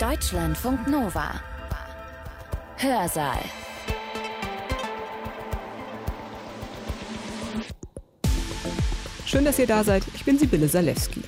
Deutschlandfunk Nova. Hörsaal. Schön, dass ihr da seid. Ich bin Sibylle Salewski.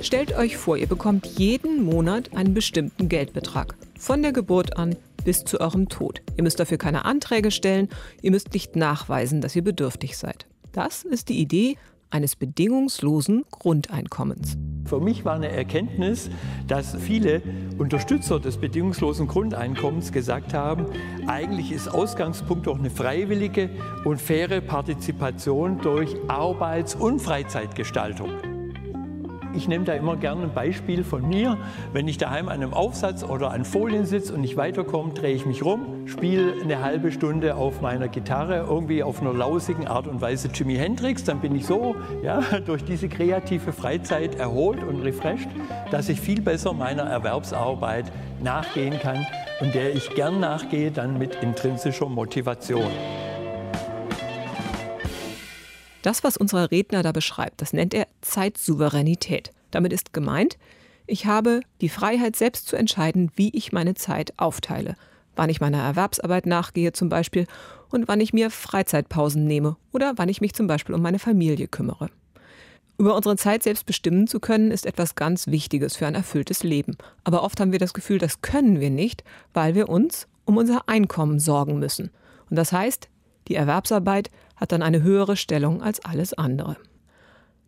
Stellt euch vor, ihr bekommt jeden Monat einen bestimmten Geldbetrag. Von der Geburt an bis zu eurem Tod. Ihr müsst dafür keine Anträge stellen, ihr müsst nicht nachweisen, dass ihr bedürftig seid. Das ist die Idee eines bedingungslosen Grundeinkommens. Für mich war eine Erkenntnis, dass viele Unterstützer des bedingungslosen Grundeinkommens gesagt haben, eigentlich ist Ausgangspunkt doch eine freiwillige und faire Partizipation durch Arbeits- und Freizeitgestaltung. Ich nehme da immer gerne ein Beispiel von mir. Wenn ich daheim an einem Aufsatz oder an Folien sitze und nicht weiterkomme, drehe ich mich rum, spiele eine halbe Stunde auf meiner Gitarre, irgendwie auf einer lausigen Art und Weise Jimi Hendrix. Dann bin ich so ja, durch diese kreative Freizeit erholt und refreshed, dass ich viel besser meiner Erwerbsarbeit nachgehen kann und der ich gern nachgehe, dann mit intrinsischer Motivation. Das, was unser Redner da beschreibt, das nennt er Zeitsouveränität. Damit ist gemeint, ich habe die Freiheit, selbst zu entscheiden, wie ich meine Zeit aufteile. Wann ich meiner Erwerbsarbeit nachgehe zum Beispiel und wann ich mir Freizeitpausen nehme oder wann ich mich zum Beispiel um meine Familie kümmere. Über unsere Zeit selbst bestimmen zu können, ist etwas ganz Wichtiges für ein erfülltes Leben. Aber oft haben wir das Gefühl, das können wir nicht, weil wir uns um unser Einkommen sorgen müssen. Und das heißt, die Erwerbsarbeit hat dann eine höhere Stellung als alles andere.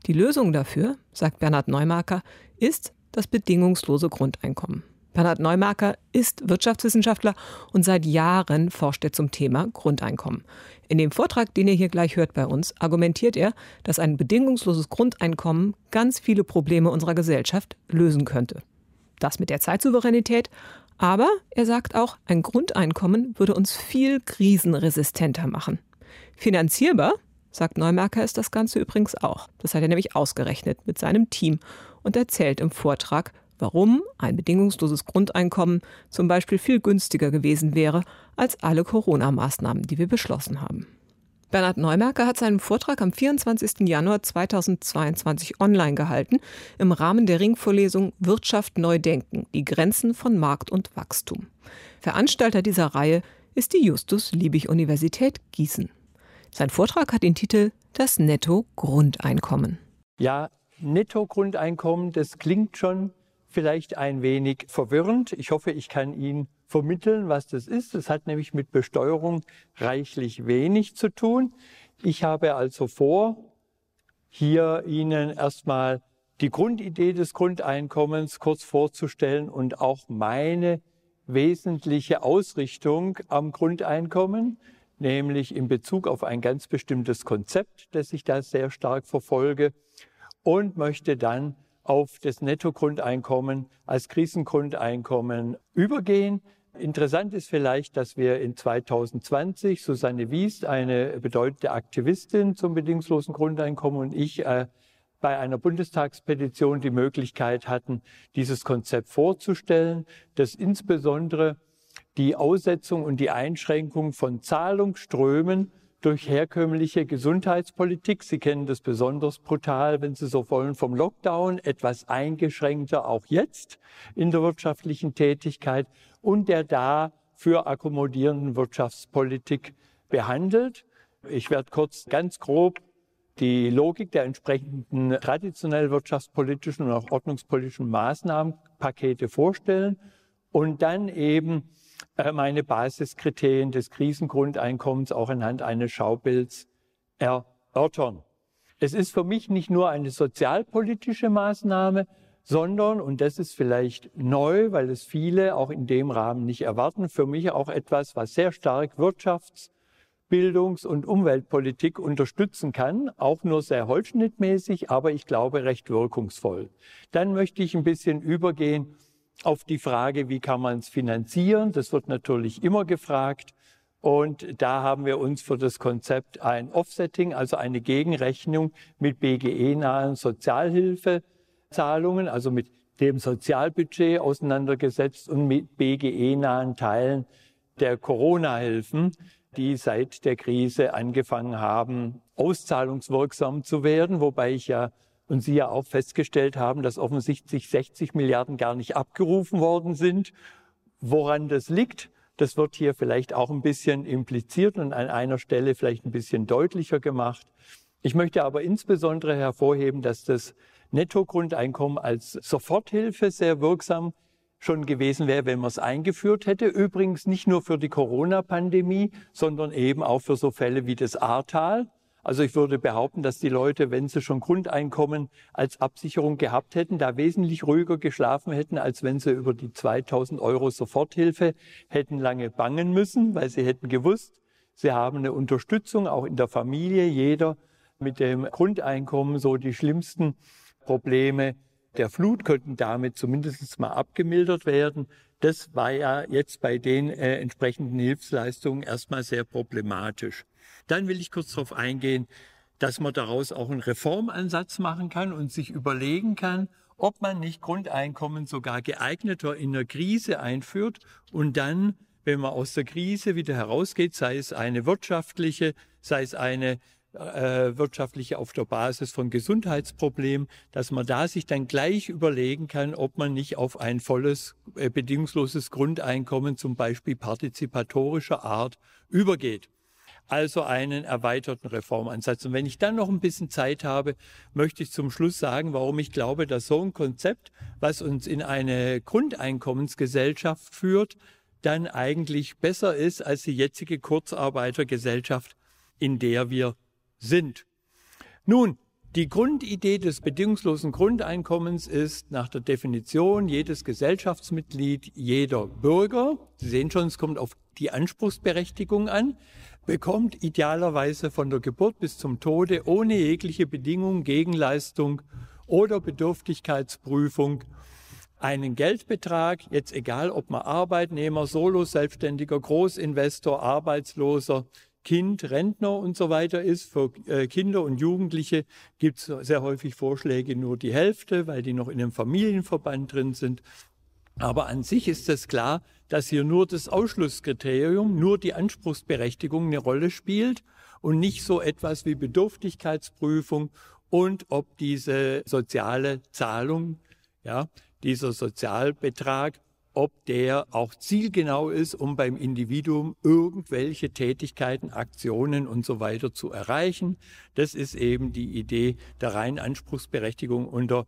Die Lösung dafür, sagt Bernhard Neumarker, ist das bedingungslose Grundeinkommen. Bernhard Neumarker ist Wirtschaftswissenschaftler und seit Jahren forscht er zum Thema Grundeinkommen. In dem Vortrag, den ihr hier gleich hört bei uns, argumentiert er, dass ein bedingungsloses Grundeinkommen ganz viele Probleme unserer Gesellschaft lösen könnte. Das mit der Zeitsouveränität, aber er sagt auch, ein Grundeinkommen würde uns viel krisenresistenter machen. Finanzierbar, sagt Neumarker, ist das Ganze übrigens auch. Das hat er nämlich ausgerechnet mit seinem Team und erzählt im Vortrag, warum ein bedingungsloses Grundeinkommen zum Beispiel viel günstiger gewesen wäre als alle Corona-Maßnahmen, die wir beschlossen haben. Bernhard Neumerker hat seinen Vortrag am 24. Januar 2022 online gehalten im Rahmen der Ringvorlesung Wirtschaft neu denken, die Grenzen von Markt und Wachstum. Veranstalter dieser Reihe ist die Justus Liebig Universität Gießen. Sein Vortrag hat den Titel Das Netto-Grundeinkommen. Ja, Netto-Grundeinkommen, das klingt schon vielleicht ein wenig verwirrend. Ich hoffe, ich kann Ihnen vermitteln, was das ist. Das hat nämlich mit Besteuerung reichlich wenig zu tun. Ich habe also vor, hier Ihnen erstmal die Grundidee des Grundeinkommens kurz vorzustellen und auch meine wesentliche Ausrichtung am Grundeinkommen, nämlich in Bezug auf ein ganz bestimmtes Konzept, das ich da sehr stark verfolge und möchte dann auf das Nettogrundeinkommen als Krisengrundeinkommen übergehen. Interessant ist vielleicht, dass wir in 2020 Susanne Wiest, eine bedeutende Aktivistin zum bedingungslosen Grundeinkommen und ich äh, bei einer Bundestagspetition die Möglichkeit hatten, dieses Konzept vorzustellen, das insbesondere die Aussetzung und die Einschränkung von Zahlungsströmen durch herkömmliche Gesundheitspolitik. Sie kennen das besonders brutal, wenn Sie so wollen, vom Lockdown, etwas eingeschränkter auch jetzt in der wirtschaftlichen Tätigkeit und der dafür akkommodierenden Wirtschaftspolitik behandelt. Ich werde kurz ganz grob die Logik der entsprechenden traditionell wirtschaftspolitischen und auch ordnungspolitischen Maßnahmenpakete vorstellen und dann eben meine Basiskriterien des Krisengrundeinkommens auch anhand eines Schaubilds erörtern. Es ist für mich nicht nur eine sozialpolitische Maßnahme, sondern, und das ist vielleicht neu, weil es viele auch in dem Rahmen nicht erwarten, für mich auch etwas, was sehr stark Wirtschafts-, Bildungs- und Umweltpolitik unterstützen kann, auch nur sehr holzschnittmäßig, aber ich glaube recht wirkungsvoll. Dann möchte ich ein bisschen übergehen auf die Frage, wie kann man es finanzieren. Das wird natürlich immer gefragt. Und da haben wir uns für das Konzept ein Offsetting, also eine Gegenrechnung mit BGE-nahen Sozialhilfezahlungen, also mit dem Sozialbudget auseinandergesetzt und mit BGE-nahen Teilen der Corona-Hilfen, die seit der Krise angefangen haben, auszahlungswirksam zu werden, wobei ich ja und Sie ja auch festgestellt haben, dass offensichtlich 60 Milliarden gar nicht abgerufen worden sind. Woran das liegt, das wird hier vielleicht auch ein bisschen impliziert und an einer Stelle vielleicht ein bisschen deutlicher gemacht. Ich möchte aber insbesondere hervorheben, dass das Nettogrundeinkommen als Soforthilfe sehr wirksam schon gewesen wäre, wenn man es eingeführt hätte. Übrigens nicht nur für die Corona-Pandemie, sondern eben auch für so Fälle wie das Ahrtal. Also ich würde behaupten, dass die Leute, wenn sie schon Grundeinkommen als Absicherung gehabt hätten, da wesentlich ruhiger geschlafen hätten, als wenn sie über die 2000 Euro Soforthilfe hätten lange bangen müssen, weil sie hätten gewusst, sie haben eine Unterstützung auch in der Familie. Jeder mit dem Grundeinkommen so die schlimmsten Probleme der Flut könnten damit zumindest mal abgemildert werden. Das war ja jetzt bei den äh, entsprechenden Hilfsleistungen erstmal sehr problematisch. Dann will ich kurz darauf eingehen, dass man daraus auch einen Reformansatz machen kann und sich überlegen kann, ob man nicht Grundeinkommen sogar geeigneter in der Krise einführt und dann, wenn man aus der Krise wieder herausgeht, sei es eine wirtschaftliche, sei es eine äh, wirtschaftliche auf der Basis von Gesundheitsproblemen, dass man da sich dann gleich überlegen kann, ob man nicht auf ein volles, äh, bedingungsloses Grundeinkommen, zum Beispiel partizipatorischer Art, übergeht. Also einen erweiterten Reformansatz. Und wenn ich dann noch ein bisschen Zeit habe, möchte ich zum Schluss sagen, warum ich glaube, dass so ein Konzept, was uns in eine Grundeinkommensgesellschaft führt, dann eigentlich besser ist als die jetzige Kurzarbeitergesellschaft, in der wir sind. Nun, die Grundidee des bedingungslosen Grundeinkommens ist nach der Definition jedes Gesellschaftsmitglied, jeder Bürger, Sie sehen schon, es kommt auf die Anspruchsberechtigung an, bekommt idealerweise von der Geburt bis zum Tode ohne jegliche Bedingung, Gegenleistung oder Bedürftigkeitsprüfung einen Geldbetrag, jetzt egal ob man Arbeitnehmer, Solo, Selbstständiger, Großinvestor, Arbeitsloser, Kind, Rentner und so weiter ist. Für äh, Kinder und Jugendliche gibt es sehr häufig Vorschläge nur die Hälfte, weil die noch in einem Familienverband drin sind. Aber an sich ist es klar, dass hier nur das Ausschlusskriterium, nur die Anspruchsberechtigung eine Rolle spielt und nicht so etwas wie Bedürftigkeitsprüfung und ob diese soziale Zahlung, ja, dieser Sozialbetrag ob der auch zielgenau ist, um beim Individuum irgendwelche Tätigkeiten, Aktionen und so weiter zu erreichen. Das ist eben die Idee der reinen Anspruchsberechtigung unter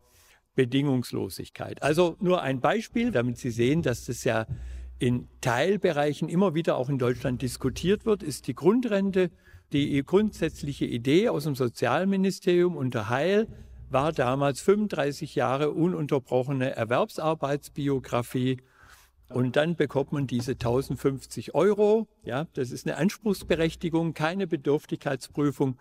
Bedingungslosigkeit. Also nur ein Beispiel, damit Sie sehen, dass das ja in Teilbereichen immer wieder auch in Deutschland diskutiert wird, ist die Grundrente. Die grundsätzliche Idee aus dem Sozialministerium unter Heil war damals 35 Jahre ununterbrochene Erwerbsarbeitsbiografie und dann bekommt man diese 1050 Euro. Ja, das ist eine Anspruchsberechtigung, keine Bedürftigkeitsprüfung.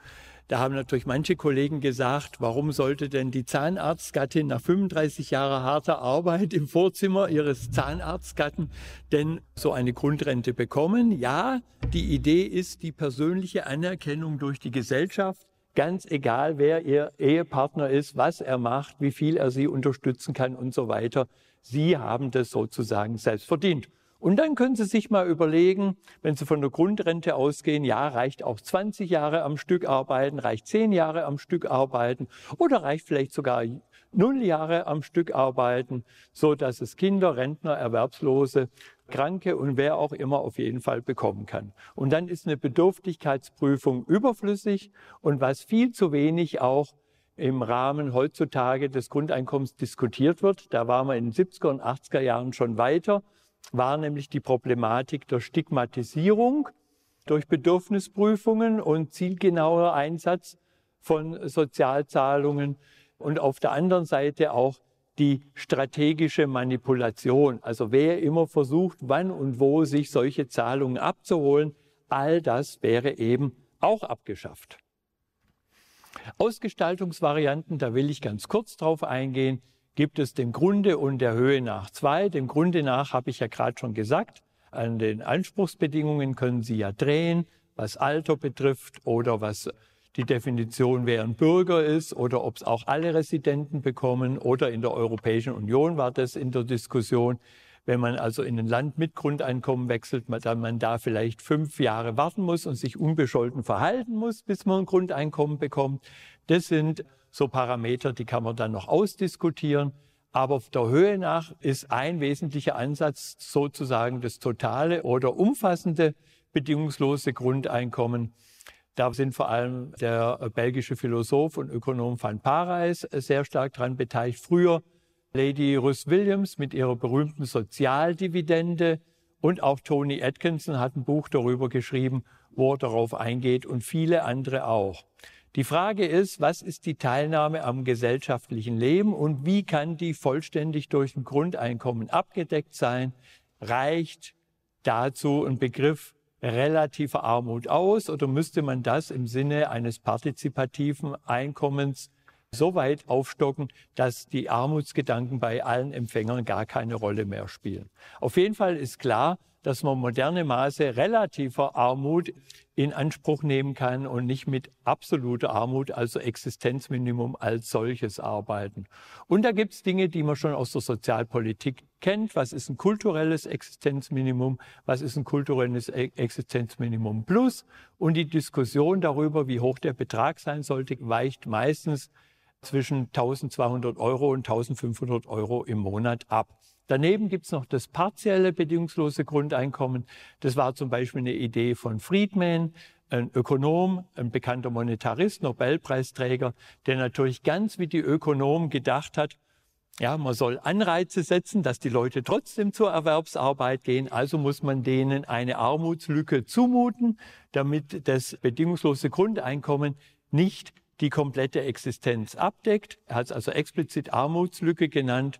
Da haben natürlich manche Kollegen gesagt, warum sollte denn die Zahnarztgattin nach 35 Jahren harter Arbeit im Vorzimmer ihres Zahnarztgatten denn so eine Grundrente bekommen? Ja, die Idee ist die persönliche Anerkennung durch die Gesellschaft. Ganz egal, wer ihr Ehepartner ist, was er macht, wie viel er sie unterstützen kann und so weiter. Sie haben das sozusagen selbst verdient. Und dann können Sie sich mal überlegen, wenn Sie von der Grundrente ausgehen, ja, reicht auch 20 Jahre am Stück arbeiten, reicht 10 Jahre am Stück arbeiten oder reicht vielleicht sogar null Jahre am Stück arbeiten, so dass es Kinder, Rentner, Erwerbslose, Kranke und wer auch immer auf jeden Fall bekommen kann. Und dann ist eine Bedürftigkeitsprüfung überflüssig und was viel zu wenig auch im Rahmen heutzutage des Grundeinkommens diskutiert wird. Da waren wir in den 70er und 80er Jahren schon weiter, war nämlich die Problematik der Stigmatisierung durch Bedürfnisprüfungen und zielgenauer Einsatz von Sozialzahlungen und auf der anderen Seite auch die strategische Manipulation. Also wer immer versucht, wann und wo sich solche Zahlungen abzuholen, all das wäre eben auch abgeschafft. Ausgestaltungsvarianten, da will ich ganz kurz drauf eingehen, gibt es dem Grunde und der Höhe nach zwei. Dem Grunde nach habe ich ja gerade schon gesagt, an den Anspruchsbedingungen können Sie ja drehen, was Alter betrifft oder was die Definition, wer ein Bürger ist oder ob es auch alle Residenten bekommen oder in der Europäischen Union war das in der Diskussion. Wenn man also in ein Land mit Grundeinkommen wechselt, dann man da vielleicht fünf Jahre warten muss und sich unbescholten verhalten muss, bis man ein Grundeinkommen bekommt. Das sind so Parameter, die kann man dann noch ausdiskutieren. Aber auf der Höhe nach ist ein wesentlicher Ansatz sozusagen das totale oder umfassende bedingungslose Grundeinkommen. Da sind vor allem der belgische Philosoph und Ökonom Van Parijs sehr stark dran beteiligt. Früher Lady Ruth Williams mit ihrer berühmten Sozialdividende und auch Tony Atkinson hat ein Buch darüber geschrieben, wo er darauf eingeht und viele andere auch. Die Frage ist, was ist die Teilnahme am gesellschaftlichen Leben und wie kann die vollständig durch ein Grundeinkommen abgedeckt sein? Reicht dazu ein Begriff relativer Armut aus oder müsste man das im Sinne eines partizipativen Einkommens so weit aufstocken, dass die Armutsgedanken bei allen Empfängern gar keine Rolle mehr spielen? Auf jeden Fall ist klar, dass man moderne Maße relativer Armut in Anspruch nehmen kann und nicht mit absoluter Armut, also Existenzminimum als solches arbeiten. Und da gibt es Dinge, die man schon aus der Sozialpolitik kennt. Was ist ein kulturelles Existenzminimum? Was ist ein kulturelles e-, Existenzminimum plus? Und die Diskussion darüber, wie hoch der Betrag sein sollte, weicht meistens zwischen 1200 Euro und 1500 Euro im Monat ab. Daneben gibt es noch das partielle bedingungslose Grundeinkommen. Das war zum Beispiel eine Idee von Friedman, ein Ökonom, ein bekannter Monetarist, Nobelpreisträger, der natürlich ganz wie die Ökonomen gedacht hat, ja, man soll Anreize setzen, dass die Leute trotzdem zur Erwerbsarbeit gehen. Also muss man denen eine Armutslücke zumuten, damit das bedingungslose Grundeinkommen nicht die komplette Existenz abdeckt. Er hat es also explizit Armutslücke genannt.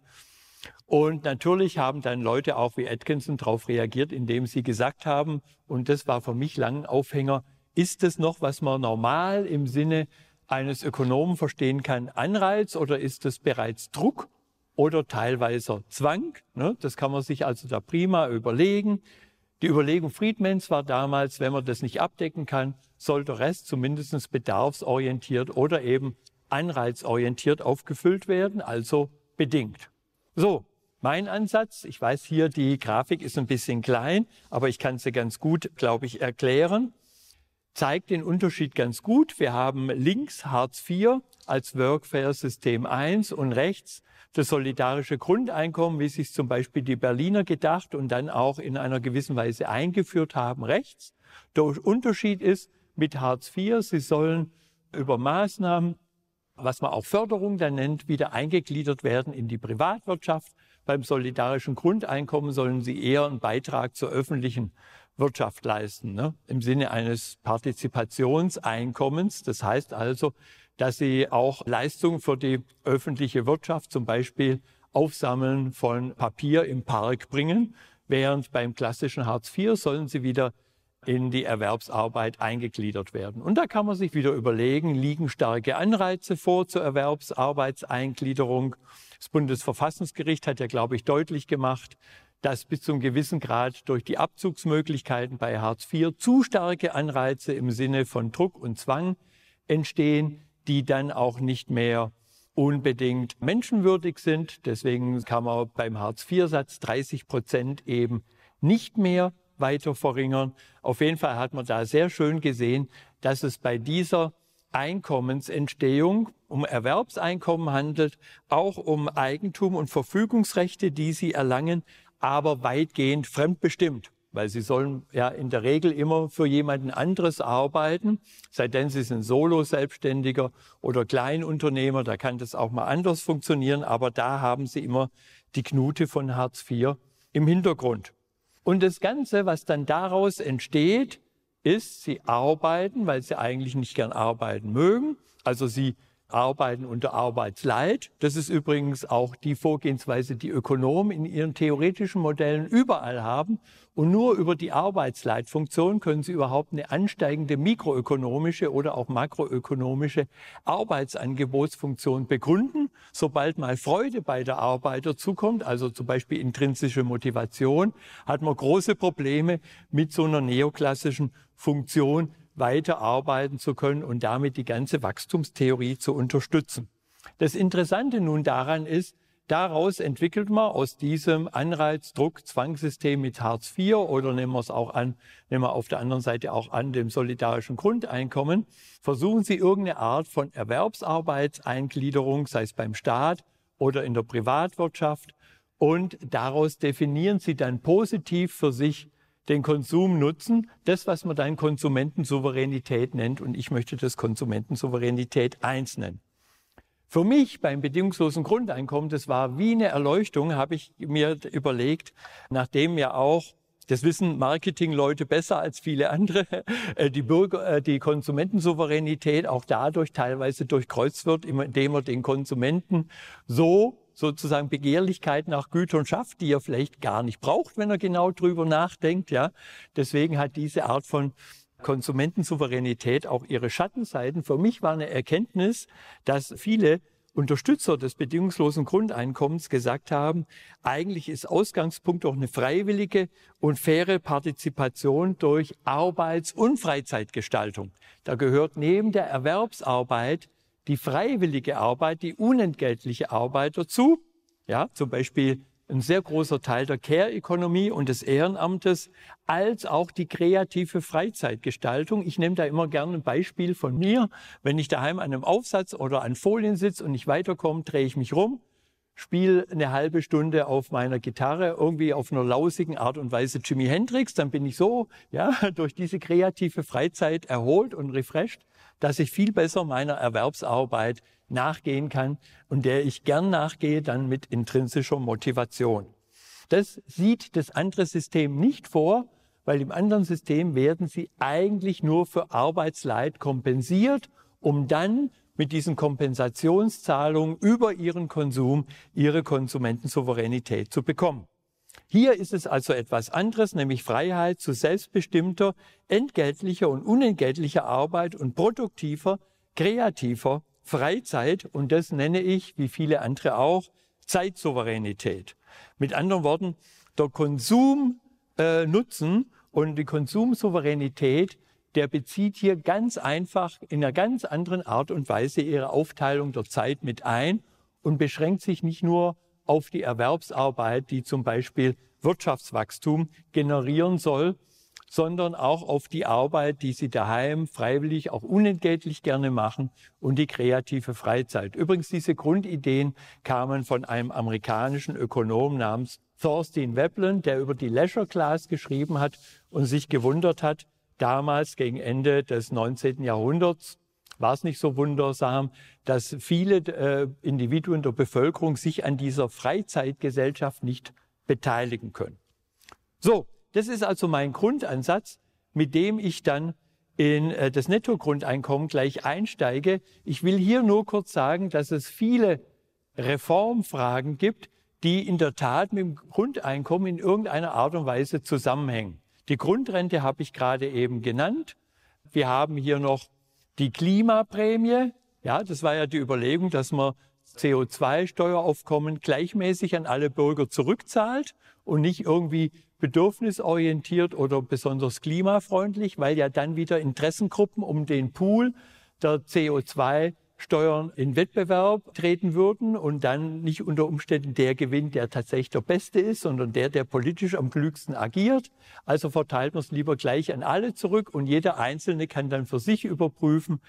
Und natürlich haben dann Leute auch wie Atkinson darauf reagiert, indem sie gesagt haben, und das war für mich lang ein Aufhänger, ist das noch, was man normal im Sinne eines Ökonomen verstehen kann, Anreiz oder ist das bereits Druck oder teilweise Zwang? Ne? Das kann man sich also da prima überlegen. Die Überlegung Friedmans war damals, wenn man das nicht abdecken kann, soll der Rest zumindest bedarfsorientiert oder eben anreizorientiert aufgefüllt werden, also bedingt. So, mein Ansatz, ich weiß hier, die Grafik ist ein bisschen klein, aber ich kann sie ganz gut, glaube ich, erklären, zeigt den Unterschied ganz gut. Wir haben links Hartz IV als Workfare System 1 und rechts das solidarische Grundeinkommen, wie sich zum Beispiel die Berliner gedacht und dann auch in einer gewissen Weise eingeführt haben, rechts. Der Unterschied ist mit Hartz IV, sie sollen über Maßnahmen was man auch Förderung dann nennt, wieder eingegliedert werden in die Privatwirtschaft. Beim solidarischen Grundeinkommen sollen sie eher einen Beitrag zur öffentlichen Wirtschaft leisten, ne? im Sinne eines Partizipationseinkommens. Das heißt also, dass sie auch Leistungen für die öffentliche Wirtschaft, zum Beispiel Aufsammeln von Papier im Park bringen, während beim klassischen Hartz IV sollen sie wieder in die Erwerbsarbeit eingegliedert werden. Und da kann man sich wieder überlegen, liegen starke Anreize vor zur Erwerbsarbeitseingliederung. Das Bundesverfassungsgericht hat ja, glaube ich, deutlich gemacht, dass bis zu einem gewissen Grad durch die Abzugsmöglichkeiten bei Hartz IV zu starke Anreize im Sinne von Druck und Zwang entstehen, die dann auch nicht mehr unbedingt menschenwürdig sind. Deswegen kann man beim Hartz-IV-Satz 30 Prozent eben nicht mehr weiter verringern. Auf jeden Fall hat man da sehr schön gesehen, dass es bei dieser Einkommensentstehung um Erwerbseinkommen handelt, auch um Eigentum und Verfügungsrechte, die sie erlangen, aber weitgehend fremdbestimmt. Weil sie sollen ja in der Regel immer für jemanden anderes arbeiten, sei denn sie sind Solo-Selbstständiger oder Kleinunternehmer, da kann das auch mal anders funktionieren, aber da haben sie immer die Knute von Hartz IV im Hintergrund. Und das Ganze, was dann daraus entsteht, ist, sie arbeiten, weil sie eigentlich nicht gern arbeiten mögen. Also sie arbeiten unter Arbeitsleid. Das ist übrigens auch die Vorgehensweise, die Ökonomen in ihren theoretischen Modellen überall haben. Und nur über die Arbeitsleitfunktion können sie überhaupt eine ansteigende mikroökonomische oder auch makroökonomische Arbeitsangebotsfunktion begründen. Sobald mal Freude bei der Arbeit dazukommt, also zum Beispiel intrinsische Motivation, hat man große Probleme mit so einer neoklassischen Funktion weiterarbeiten zu können und damit die ganze Wachstumstheorie zu unterstützen. Das Interessante nun daran ist, Daraus entwickelt man aus diesem Anreiz-Druck-Zwangssystem mit Hartz IV oder nehmen wir es auch an, nehmen wir auf der anderen Seite auch an dem solidarischen Grundeinkommen, versuchen Sie irgendeine Art von Erwerbsarbeitseingliederung, sei es beim Staat oder in der Privatwirtschaft, und daraus definieren Sie dann positiv für sich den Konsum nutzen, das, was man dann Konsumentensouveränität nennt, und ich möchte das Konsumentensouveränität 1 nennen. Für mich beim bedingungslosen Grundeinkommen, das war wie eine Erleuchtung, habe ich mir überlegt, nachdem ja auch das wissen Marketingleute besser als viele andere, äh, die, Bürger, äh, die Konsumentensouveränität auch dadurch teilweise durchkreuzt wird, indem man den Konsumenten so sozusagen Begehrlichkeit nach Gütern schafft, die er vielleicht gar nicht braucht, wenn er genau drüber nachdenkt. Ja, deswegen hat diese Art von Konsumentensouveränität auch ihre Schattenseiten. Für mich war eine Erkenntnis, dass viele Unterstützer des bedingungslosen Grundeinkommens gesagt haben, eigentlich ist Ausgangspunkt doch eine freiwillige und faire Partizipation durch Arbeits- und Freizeitgestaltung. Da gehört neben der Erwerbsarbeit die freiwillige Arbeit, die unentgeltliche Arbeit dazu. Ja, zum Beispiel ein sehr großer Teil der Care-Ökonomie und des Ehrenamtes, als auch die kreative Freizeitgestaltung. Ich nehme da immer gerne ein Beispiel von mir. Wenn ich daheim an einem Aufsatz oder an Folien sitze und nicht weiterkomme, drehe ich mich rum, spiele eine halbe Stunde auf meiner Gitarre, irgendwie auf einer lausigen Art und Weise Jimi Hendrix, dann bin ich so, ja, durch diese kreative Freizeit erholt und refreshed, dass ich viel besser meiner Erwerbsarbeit nachgehen kann und der ich gern nachgehe, dann mit intrinsischer Motivation. Das sieht das andere System nicht vor, weil im anderen System werden sie eigentlich nur für Arbeitsleid kompensiert, um dann mit diesen Kompensationszahlungen über ihren Konsum ihre Konsumentensouveränität zu bekommen. Hier ist es also etwas anderes, nämlich Freiheit zu selbstbestimmter, entgeltlicher und unentgeltlicher Arbeit und produktiver, kreativer Freizeit und das nenne ich, wie viele andere auch, Zeitsouveränität. Mit anderen Worten, der Konsumnutzen äh, und die Konsumsouveränität, der bezieht hier ganz einfach in einer ganz anderen Art und Weise ihre Aufteilung der Zeit mit ein und beschränkt sich nicht nur auf die Erwerbsarbeit, die zum Beispiel Wirtschaftswachstum generieren soll, sondern auch auf die Arbeit, die sie daheim freiwillig, auch unentgeltlich gerne machen und die kreative Freizeit. Übrigens, diese Grundideen kamen von einem amerikanischen Ökonom namens Thorstein Veblen, der über die Leisure Class geschrieben hat und sich gewundert hat, damals gegen Ende des 19. Jahrhunderts, war es nicht so wundersam, dass viele äh, Individuen der Bevölkerung sich an dieser Freizeitgesellschaft nicht beteiligen können. So, das ist also mein Grundansatz, mit dem ich dann in äh, das Nettogrundeinkommen gleich einsteige. Ich will hier nur kurz sagen, dass es viele Reformfragen gibt, die in der Tat mit dem Grundeinkommen in irgendeiner Art und Weise zusammenhängen. Die Grundrente habe ich gerade eben genannt. Wir haben hier noch die Klimaprämie. Ja, das war ja die Überlegung, dass man CO2-Steueraufkommen gleichmäßig an alle Bürger zurückzahlt und nicht irgendwie bedürfnisorientiert oder besonders klimafreundlich, weil ja dann wieder Interessengruppen um den Pool der CO2 Steuern in Wettbewerb treten würden und dann nicht unter Umständen der gewinnt, der tatsächlich der Beste ist, sondern der, der politisch am klügsten agiert. Also verteilt man es lieber gleich an alle zurück und jeder Einzelne kann dann für sich überprüfen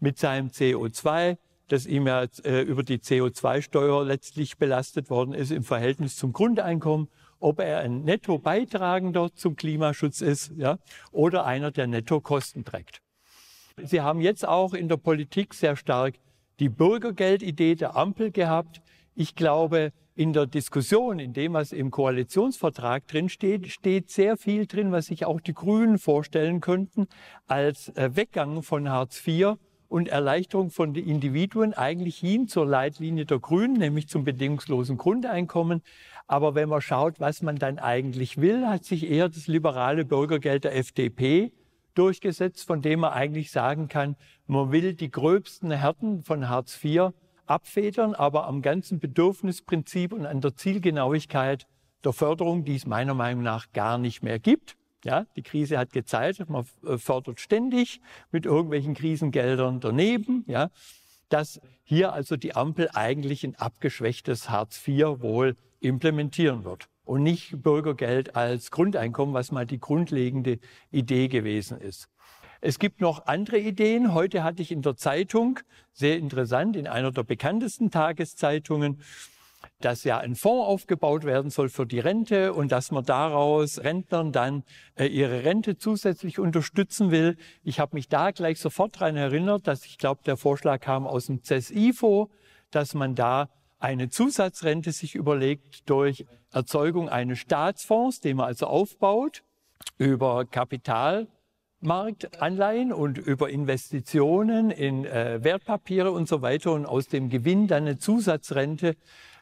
mit seinem CO2, das ihm ja äh, über die CO2-Steuer letztlich belastet worden ist im Verhältnis zum Grundeinkommen ob er ein Netto-Beitragender zum Klimaschutz ist ja, oder einer, der Netto-Kosten trägt. Sie haben jetzt auch in der Politik sehr stark die Bürgergeldidee der Ampel gehabt. Ich glaube, in der Diskussion, in dem, was im Koalitionsvertrag drin steht, steht sehr viel drin, was sich auch die Grünen vorstellen könnten als äh, Weggang von Hartz IV und Erleichterung von den Individuen eigentlich hin zur Leitlinie der Grünen, nämlich zum bedingungslosen Grundeinkommen. Aber wenn man schaut, was man dann eigentlich will, hat sich eher das liberale Bürgergeld der FDP durchgesetzt, von dem man eigentlich sagen kann, man will die gröbsten Härten von Hartz IV abfedern, aber am ganzen Bedürfnisprinzip und an der Zielgenauigkeit der Förderung, die es meiner Meinung nach gar nicht mehr gibt. Ja, die Krise hat gezeigt, man fördert ständig mit irgendwelchen Krisengeldern daneben. Ja, dass hier also die Ampel eigentlich ein abgeschwächtes Hartz IV wohl implementieren wird und nicht Bürgergeld als Grundeinkommen, was mal die grundlegende Idee gewesen ist. Es gibt noch andere Ideen. Heute hatte ich in der Zeitung, sehr interessant, in einer der bekanntesten Tageszeitungen, dass ja ein Fonds aufgebaut werden soll für die Rente und dass man daraus Rentnern dann äh, ihre Rente zusätzlich unterstützen will. Ich habe mich da gleich sofort daran erinnert, dass ich glaube, der Vorschlag kam aus dem CESIFO, dass man da eine Zusatzrente sich überlegt durch Erzeugung eines Staatsfonds, den man also aufbaut über Kapitalmarktanleihen und über Investitionen in äh, Wertpapiere und so weiter und aus dem Gewinn dann eine Zusatzrente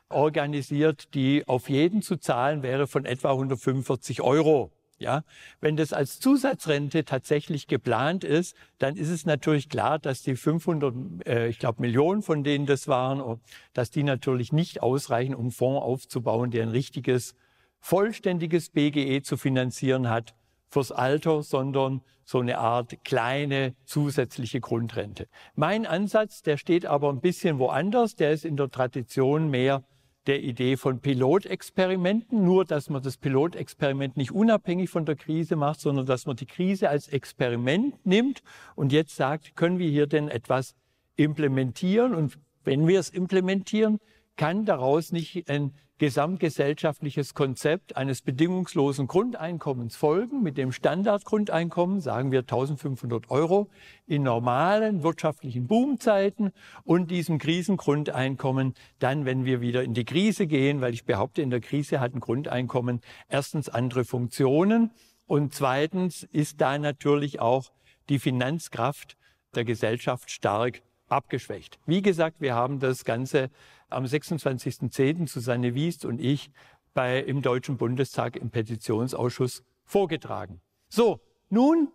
organisiert, die auf jeden zu zahlen wäre von etwa 145 Euro. Ja, wenn das als Zusatzrente tatsächlich geplant ist, dann ist es natürlich klar, dass die 500, äh, ich glaube Millionen von denen das waren, dass die natürlich nicht ausreichen, um Fonds aufzubauen, der ein richtiges, vollständiges BGE zu finanzieren hat fürs Alter, sondern so eine Art kleine zusätzliche Grundrente. Mein Ansatz, der steht aber ein bisschen woanders, der ist in der Tradition mehr der Idee von Pilotexperimenten, nur dass man das Pilotexperiment nicht unabhängig von der Krise macht, sondern dass man die Krise als Experiment nimmt und jetzt sagt, können wir hier denn etwas implementieren? Und wenn wir es implementieren, kann daraus nicht ein gesamtgesellschaftliches Konzept eines bedingungslosen Grundeinkommens folgen. Mit dem Standardgrundeinkommen sagen wir 1500 Euro in normalen wirtschaftlichen Boomzeiten und diesem Krisengrundeinkommen dann, wenn wir wieder in die Krise gehen, weil ich behaupte, in der Krise hat ein Grundeinkommen erstens andere Funktionen und zweitens ist da natürlich auch die Finanzkraft der Gesellschaft stark abgeschwächt. Wie gesagt, wir haben das Ganze am 26.10. Susanne Wiest und ich bei, im Deutschen Bundestag im Petitionsausschuss vorgetragen. So, nun,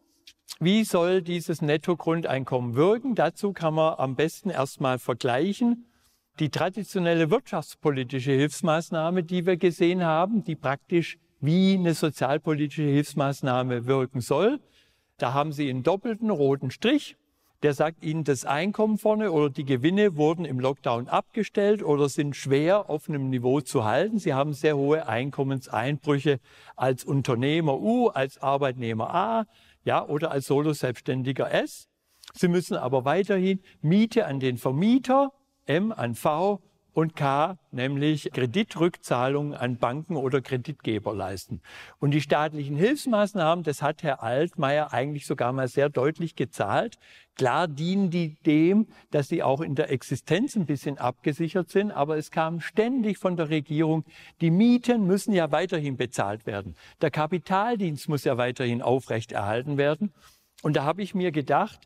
wie soll dieses Nettogrundeinkommen wirken? Dazu kann man am besten erstmal vergleichen. Die traditionelle wirtschaftspolitische Hilfsmaßnahme, die wir gesehen haben, die praktisch wie eine sozialpolitische Hilfsmaßnahme wirken soll. Da haben Sie einen doppelten roten Strich der sagt Ihnen, das Einkommen vorne oder die Gewinne wurden im Lockdown abgestellt oder sind schwer auf einem Niveau zu halten. Sie haben sehr hohe Einkommenseinbrüche als Unternehmer U, als Arbeitnehmer A, ja, oder als Solo-Selbstständiger S. Sie müssen aber weiterhin Miete an den Vermieter, M an V und K, nämlich Kreditrückzahlungen an Banken oder Kreditgeber leisten. Und die staatlichen Hilfsmaßnahmen, das hat Herr Altmaier eigentlich sogar mal sehr deutlich gezahlt. Klar dienen die dem, dass sie auch in der Existenz ein bisschen abgesichert sind, aber es kam ständig von der Regierung, die Mieten müssen ja weiterhin bezahlt werden. Der Kapitaldienst muss ja weiterhin aufrechterhalten werden. Und da habe ich mir gedacht,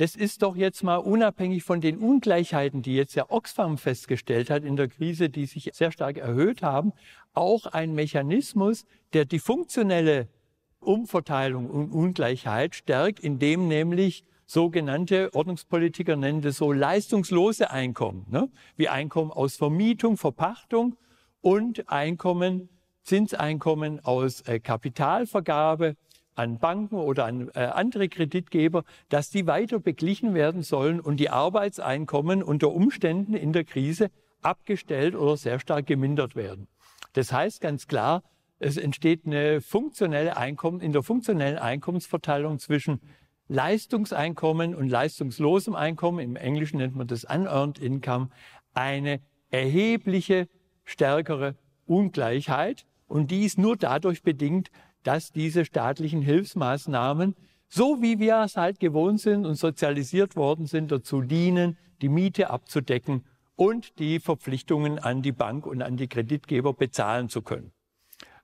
das ist doch jetzt mal unabhängig von den Ungleichheiten, die jetzt ja Oxfam festgestellt hat in der Krise, die sich sehr stark erhöht haben, auch ein Mechanismus, der die funktionelle Umverteilung und Ungleichheit stärkt, indem nämlich sogenannte Ordnungspolitiker nennen das so leistungslose Einkommen, ne? wie Einkommen aus Vermietung, Verpachtung und Einkommen, Zinseinkommen aus äh, Kapitalvergabe, an Banken oder an äh, andere Kreditgeber, dass die weiter beglichen werden sollen und die Arbeitseinkommen unter Umständen in der Krise abgestellt oder sehr stark gemindert werden. Das heißt ganz klar, es entsteht eine funktionelle Einkommen, in der funktionellen Einkommensverteilung zwischen Leistungseinkommen und leistungslosem Einkommen, im Englischen nennt man das Unearned Income, eine erhebliche, stärkere Ungleichheit. Und die ist nur dadurch bedingt, dass diese staatlichen Hilfsmaßnahmen, so wie wir es halt gewohnt sind und sozialisiert worden sind, dazu dienen, die Miete abzudecken und die Verpflichtungen an die Bank und an die Kreditgeber bezahlen zu können.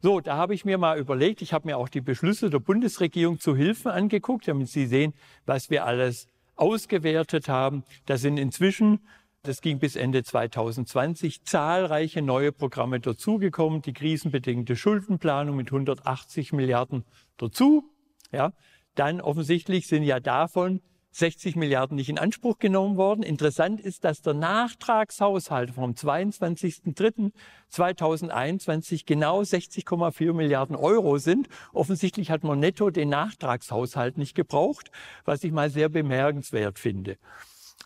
So, da habe ich mir mal überlegt, ich habe mir auch die Beschlüsse der Bundesregierung zu Hilfen angeguckt, damit Sie sehen, was wir alles ausgewertet haben. Da sind inzwischen das ging bis Ende 2020. Zahlreiche neue Programme dazugekommen. Die krisenbedingte Schuldenplanung mit 180 Milliarden dazu. Ja, dann offensichtlich sind ja davon 60 Milliarden nicht in Anspruch genommen worden. Interessant ist, dass der Nachtragshaushalt vom 22.03.2021 genau 60,4 Milliarden Euro sind. Offensichtlich hat man netto den Nachtragshaushalt nicht gebraucht, was ich mal sehr bemerkenswert finde.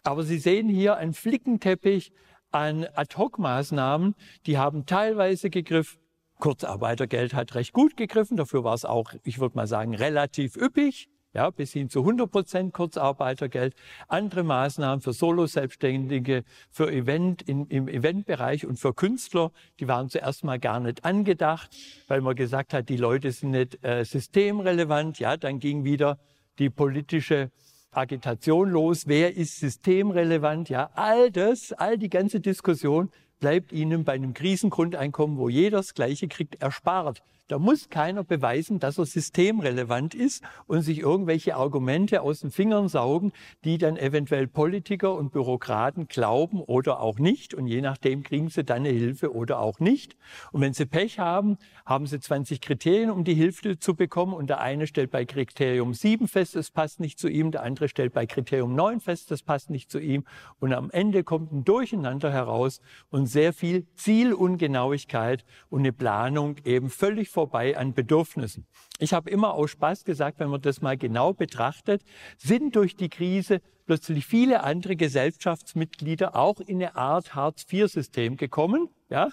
Aber Sie sehen hier einen Flickenteppich an Ad-Hoc-Maßnahmen, die haben teilweise gegriffen. Kurzarbeitergeld hat recht gut gegriffen, dafür war es auch, ich würde mal sagen, relativ üppig ja, bis hin zu 100 Prozent Kurzarbeitergeld, andere Maßnahmen für Solo-Selbstständige, für Event in, im Eventbereich und für Künstler, die waren zuerst mal gar nicht angedacht, weil man gesagt hat, die Leute sind nicht äh, systemrelevant. Ja, dann ging wieder die politische Agitation los. Wer ist systemrelevant? Ja, all das, all die ganze Diskussion bleibt Ihnen bei einem Krisengrundeinkommen, wo jeder das Gleiche kriegt, erspart. Da muss keiner beweisen, dass er systemrelevant ist und sich irgendwelche Argumente aus den Fingern saugen, die dann eventuell Politiker und Bürokraten glauben oder auch nicht. Und je nachdem kriegen sie dann eine Hilfe oder auch nicht. Und wenn sie Pech haben, haben sie 20 Kriterien, um die Hilfe zu bekommen. Und der eine stellt bei Kriterium 7 fest, es passt nicht zu ihm. Der andere stellt bei Kriterium 9 fest, das passt nicht zu ihm. Und am Ende kommt ein Durcheinander heraus und sehr viel Zielungenauigkeit und eine Planung eben völlig vorbei an Bedürfnissen. Ich habe immer aus Spaß gesagt, wenn man das mal genau betrachtet, sind durch die Krise plötzlich viele andere Gesellschaftsmitglieder auch in eine Art Hartz-IV-System gekommen, ja,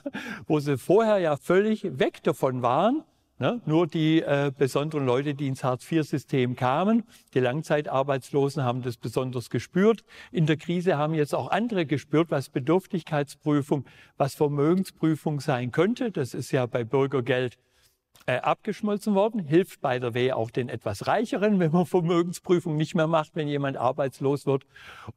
wo sie vorher ja völlig weg davon waren Ne? Nur die äh, besonderen Leute, die ins Hartz-IV-System kamen, die Langzeitarbeitslosen haben das besonders gespürt. In der Krise haben jetzt auch andere gespürt, was Bedürftigkeitsprüfung, was Vermögensprüfung sein könnte. Das ist ja bei Bürgergeld äh, abgeschmolzen worden, hilft bei der Wehe auch den etwas Reicheren, wenn man Vermögensprüfung nicht mehr macht, wenn jemand arbeitslos wird.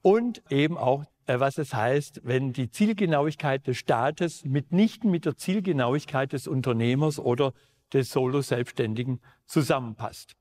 Und eben auch äh, was es heißt, wenn die Zielgenauigkeit des Staates mitnichten mit der Zielgenauigkeit des Unternehmers oder des Solo-Selbstständigen zusammenpasst.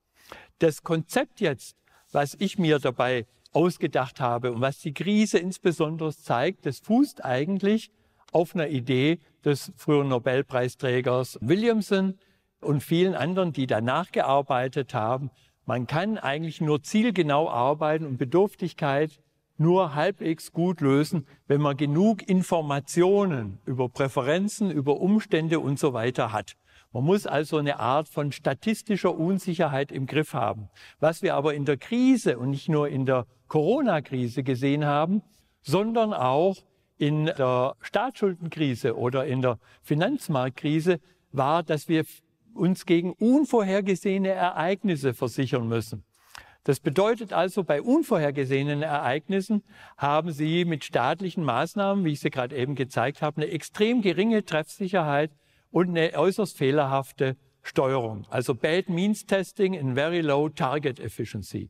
Das Konzept jetzt, was ich mir dabei ausgedacht habe und was die Krise insbesondere zeigt, das fußt eigentlich auf einer Idee des früheren Nobelpreisträgers Williamson und vielen anderen, die danach gearbeitet haben. Man kann eigentlich nur zielgenau arbeiten und Bedürftigkeit nur halbwegs gut lösen, wenn man genug Informationen über Präferenzen, über Umstände und so weiter hat. Man muss also eine Art von statistischer Unsicherheit im Griff haben. Was wir aber in der Krise und nicht nur in der Corona-Krise gesehen haben, sondern auch in der Staatsschuldenkrise oder in der Finanzmarktkrise, war, dass wir uns gegen unvorhergesehene Ereignisse versichern müssen. Das bedeutet also, bei unvorhergesehenen Ereignissen haben Sie mit staatlichen Maßnahmen, wie ich sie gerade eben gezeigt habe, eine extrem geringe Treffsicherheit und eine äußerst fehlerhafte Steuerung. Also Bad Means Testing in Very Low Target Efficiency.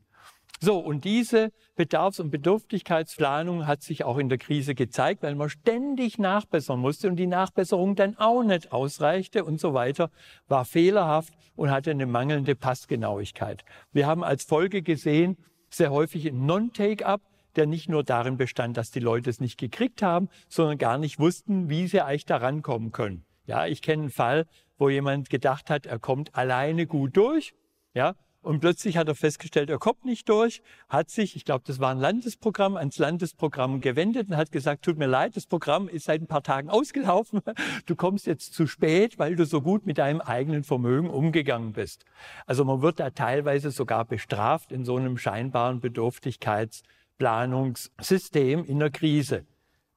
So, und diese Bedarfs- und Bedürftigkeitsplanung hat sich auch in der Krise gezeigt, weil man ständig nachbessern musste und die Nachbesserung dann auch nicht ausreichte und so weiter, war fehlerhaft und hatte eine mangelnde Passgenauigkeit. Wir haben als Folge gesehen, sehr häufig ein Non-Take-up, der nicht nur darin bestand, dass die Leute es nicht gekriegt haben, sondern gar nicht wussten, wie sie eigentlich da rankommen können. Ja, ich kenne einen Fall, wo jemand gedacht hat, er kommt alleine gut durch. Ja, und plötzlich hat er festgestellt, er kommt nicht durch, hat sich, ich glaube, das war ein Landesprogramm, ans Landesprogramm gewendet und hat gesagt, tut mir leid, das Programm ist seit ein paar Tagen ausgelaufen. Du kommst jetzt zu spät, weil du so gut mit deinem eigenen Vermögen umgegangen bist. Also man wird da teilweise sogar bestraft in so einem scheinbaren Bedürftigkeitsplanungssystem in der Krise.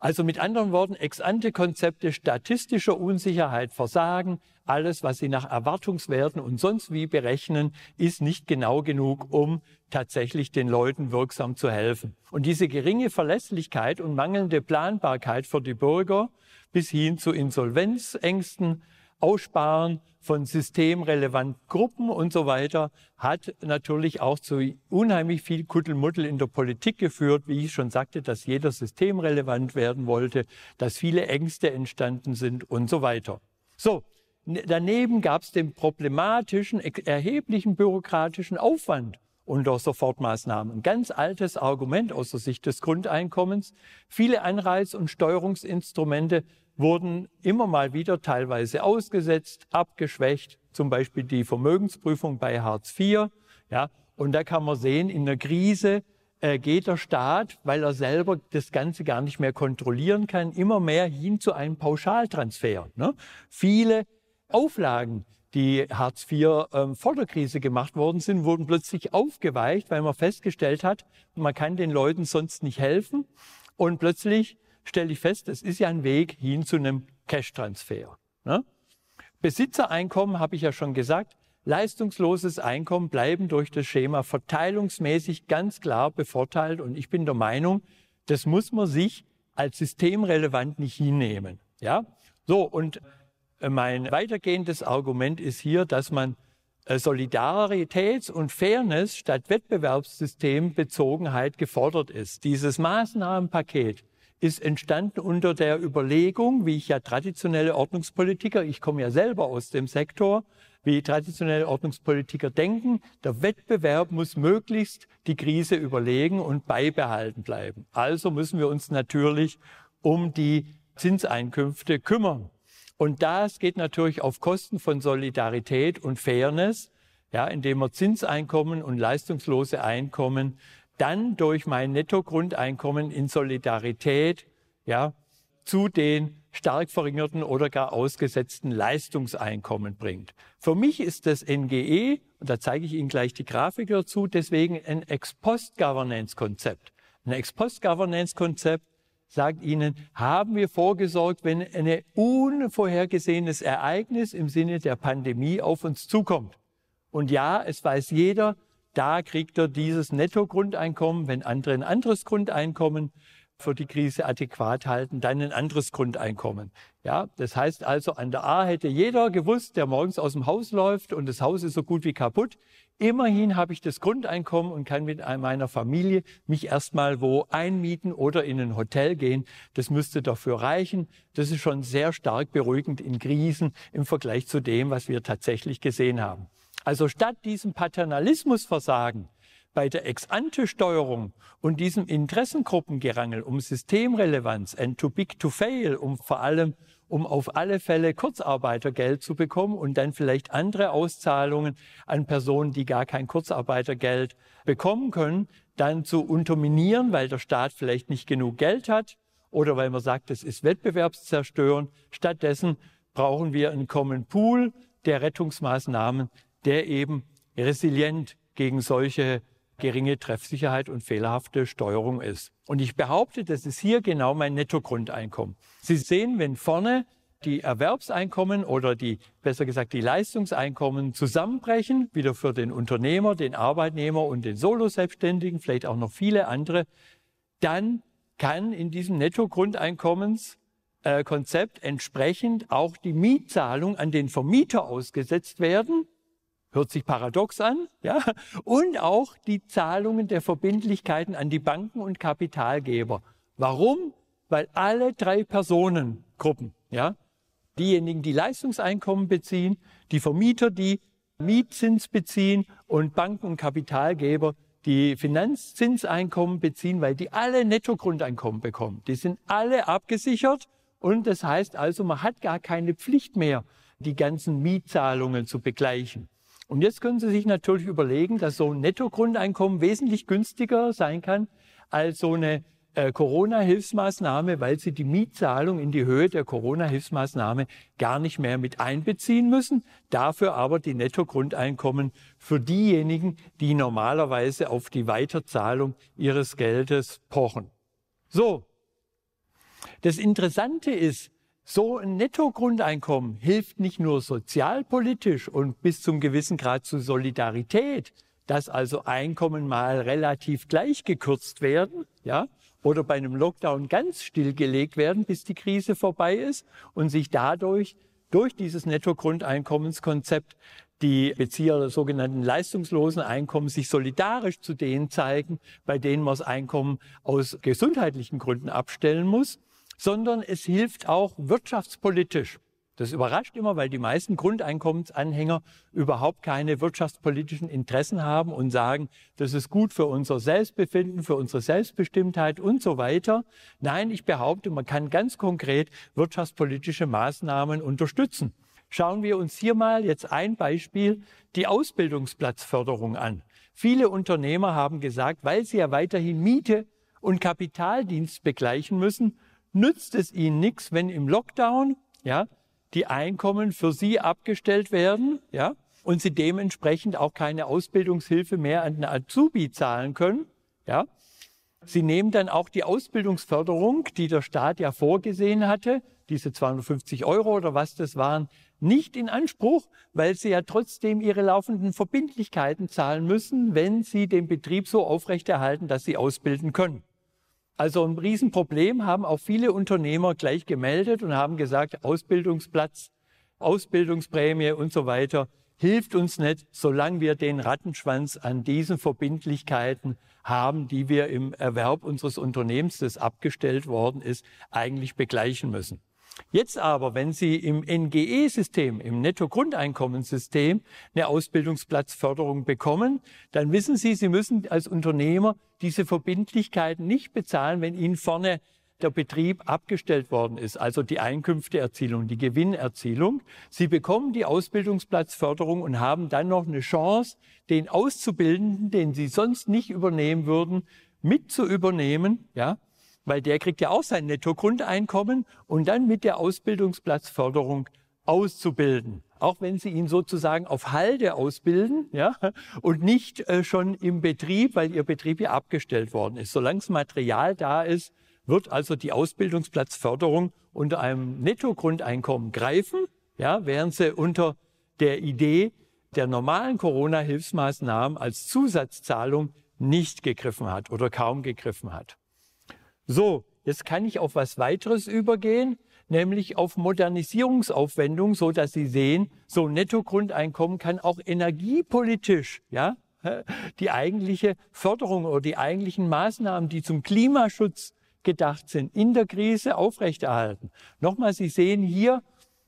Also mit anderen Worten, Ex-ante-Konzepte statistischer Unsicherheit versagen. Alles, was Sie nach Erwartungswerten und sonst wie berechnen, ist nicht genau genug, um tatsächlich den Leuten wirksam zu helfen. Und diese geringe Verlässlichkeit und mangelnde Planbarkeit für die Bürger bis hin zu Insolvenzängsten, Aussparen von systemrelevanten Gruppen und so weiter hat natürlich auch zu unheimlich viel Kuddelmuddel in der Politik geführt, wie ich schon sagte, dass jeder systemrelevant werden wollte, dass viele Ängste entstanden sind und so weiter. So, daneben gab es den problematischen, erheblichen bürokratischen Aufwand unter Sofortmaßnahmen. Ganz altes Argument aus der Sicht des Grundeinkommens. Viele Anreiz- und Steuerungsinstrumente wurden immer mal wieder teilweise ausgesetzt, abgeschwächt, zum Beispiel die Vermögensprüfung bei Hartz IV. Ja, und da kann man sehen, in der Krise äh, geht der Staat, weil er selber das Ganze gar nicht mehr kontrollieren kann, immer mehr hin zu einem Pauschaltransfer. Ne? Viele Auflagen, die Hartz IV ähm, vor der Krise gemacht worden sind, wurden plötzlich aufgeweicht, weil man festgestellt hat, man kann den Leuten sonst nicht helfen. Und plötzlich stelle ich fest, es ist ja ein Weg hin zu einem Cash-Transfer. Ne? Besitzereinkommen habe ich ja schon gesagt, leistungsloses Einkommen bleiben durch das Schema verteilungsmäßig ganz klar bevorteilt. Und ich bin der Meinung, das muss man sich als systemrelevant nicht hinnehmen. Ja? So, und äh, mein weitergehendes Argument ist hier, dass man äh, Solidaritäts- und Fairness statt Wettbewerbssystembezogenheit gefordert ist. Dieses Maßnahmenpaket ist entstanden unter der Überlegung, wie ich ja traditionelle Ordnungspolitiker, ich komme ja selber aus dem Sektor, wie traditionelle Ordnungspolitiker denken, der Wettbewerb muss möglichst die Krise überlegen und beibehalten bleiben. Also müssen wir uns natürlich um die Zinseinkünfte kümmern. Und das geht natürlich auf Kosten von Solidarität und Fairness, ja, indem wir Zinseinkommen und leistungslose Einkommen dann durch mein Nettogrundeinkommen in Solidarität, ja, zu den stark verringerten oder gar ausgesetzten Leistungseinkommen bringt. Für mich ist das NGE, und da zeige ich Ihnen gleich die Grafik dazu, deswegen ein Ex-Post-Governance-Konzept. Ein Ex-Post-Governance-Konzept sagt Ihnen, haben wir vorgesorgt, wenn ein unvorhergesehenes Ereignis im Sinne der Pandemie auf uns zukommt. Und ja, es weiß jeder, da kriegt er dieses Netto-Grundeinkommen, wenn andere ein anderes Grundeinkommen für die Krise adäquat halten, dann ein anderes Grundeinkommen. Ja, das heißt also, an der A hätte jeder gewusst, der morgens aus dem Haus läuft und das Haus ist so gut wie kaputt. Immerhin habe ich das Grundeinkommen und kann mit meiner Familie mich erstmal wo einmieten oder in ein Hotel gehen. Das müsste dafür reichen. Das ist schon sehr stark beruhigend in Krisen im Vergleich zu dem, was wir tatsächlich gesehen haben. Also statt diesem Paternalismusversagen bei der Ex-ante-Steuerung und diesem Interessengruppengerangel um Systemrelevanz and too big to fail, um vor allem um auf alle Fälle Kurzarbeitergeld zu bekommen und dann vielleicht andere Auszahlungen an Personen, die gar kein Kurzarbeitergeld bekommen können, dann zu unterminieren, weil der Staat vielleicht nicht genug Geld hat oder weil man sagt, es ist wettbewerbszerstörend. Stattdessen brauchen wir einen Common Pool der Rettungsmaßnahmen, der eben resilient gegen solche geringe Treffsicherheit und fehlerhafte Steuerung ist. Und ich behaupte, das ist hier genau mein Nettogrundeinkommen. Sie sehen, wenn vorne die Erwerbseinkommen oder die, besser gesagt, die Leistungseinkommen zusammenbrechen, wieder für den Unternehmer, den Arbeitnehmer und den Solo-Selbstständigen, vielleicht auch noch viele andere, dann kann in diesem Nettogrundeinkommenskonzept entsprechend auch die Mietzahlung an den Vermieter ausgesetzt werden Hört sich paradox an, ja? Und auch die Zahlungen der Verbindlichkeiten an die Banken und Kapitalgeber. Warum? Weil alle drei Personengruppen, ja, diejenigen, die Leistungseinkommen beziehen, die Vermieter, die Mietzins beziehen und Banken und Kapitalgeber, die Finanzzinseinkommen beziehen, weil die alle Nettogrundeinkommen bekommen. Die sind alle abgesichert und das heißt also, man hat gar keine Pflicht mehr, die ganzen Mietzahlungen zu begleichen. Und jetzt können Sie sich natürlich überlegen, dass so ein Nettogrundeinkommen wesentlich günstiger sein kann als so eine äh, Corona-Hilfsmaßnahme, weil Sie die Mietzahlung in die Höhe der Corona-Hilfsmaßnahme gar nicht mehr mit einbeziehen müssen. Dafür aber die Nettogrundeinkommen für diejenigen, die normalerweise auf die Weiterzahlung ihres Geldes pochen. So. Das Interessante ist, so ein Nettogrundeinkommen hilft nicht nur sozialpolitisch und bis zum gewissen Grad zu Solidarität, dass also Einkommen mal relativ gleich gekürzt werden, ja, oder bei einem Lockdown ganz stillgelegt werden, bis die Krise vorbei ist und sich dadurch durch dieses Nettogrundeinkommenskonzept die Bezieher der sogenannten leistungslosen Einkommen sich solidarisch zu denen zeigen, bei denen man das Einkommen aus gesundheitlichen Gründen abstellen muss sondern es hilft auch wirtschaftspolitisch. Das überrascht immer, weil die meisten Grundeinkommensanhänger überhaupt keine wirtschaftspolitischen Interessen haben und sagen, das ist gut für unser Selbstbefinden, für unsere Selbstbestimmtheit und so weiter. Nein, ich behaupte, man kann ganz konkret wirtschaftspolitische Maßnahmen unterstützen. Schauen wir uns hier mal jetzt ein Beispiel, die Ausbildungsplatzförderung an. Viele Unternehmer haben gesagt, weil sie ja weiterhin Miete und Kapitaldienst begleichen müssen, nützt es ihnen nichts, wenn im Lockdown ja, die Einkommen für sie abgestellt werden, ja, und sie dementsprechend auch keine Ausbildungshilfe mehr an den Azubi zahlen können, ja. Sie nehmen dann auch die Ausbildungsförderung, die der Staat ja vorgesehen hatte, diese 250 Euro oder was das waren, nicht in Anspruch, weil sie ja trotzdem ihre laufenden Verbindlichkeiten zahlen müssen, wenn sie den Betrieb so aufrechterhalten, dass sie ausbilden können. Also ein Riesenproblem haben auch viele Unternehmer gleich gemeldet und haben gesagt, Ausbildungsplatz, Ausbildungsprämie und so weiter hilft uns nicht, solange wir den Rattenschwanz an diesen Verbindlichkeiten haben, die wir im Erwerb unseres Unternehmens, das abgestellt worden ist, eigentlich begleichen müssen. Jetzt aber, wenn Sie im NGE-System, im Netto-Grundeinkommenssystem, eine Ausbildungsplatzförderung bekommen, dann wissen Sie, Sie müssen als Unternehmer diese Verbindlichkeiten nicht bezahlen, wenn Ihnen vorne der Betrieb abgestellt worden ist, also die Einkünfteerzielung, die Gewinnerzielung. Sie bekommen die Ausbildungsplatzförderung und haben dann noch eine Chance, den Auszubildenden, den Sie sonst nicht übernehmen würden, mit zu übernehmen, ja, weil der kriegt ja auch sein Nettogrundeinkommen und dann mit der Ausbildungsplatzförderung auszubilden. Auch wenn Sie ihn sozusagen auf Halde ausbilden, ja, und nicht äh, schon im Betrieb, weil Ihr Betrieb ja abgestellt worden ist. Solange das Material da ist, wird also die Ausbildungsplatzförderung unter einem Nettogrundeinkommen greifen, ja, während sie unter der Idee der normalen Corona-Hilfsmaßnahmen als Zusatzzahlung nicht gegriffen hat oder kaum gegriffen hat. So, jetzt kann ich auf was weiteres übergehen, nämlich auf Modernisierungsaufwendungen, so dass Sie sehen, so ein Nettogrundeinkommen kann auch energiepolitisch, ja, die eigentliche Förderung oder die eigentlichen Maßnahmen, die zum Klimaschutz gedacht sind, in der Krise aufrechterhalten. Nochmal, Sie sehen hier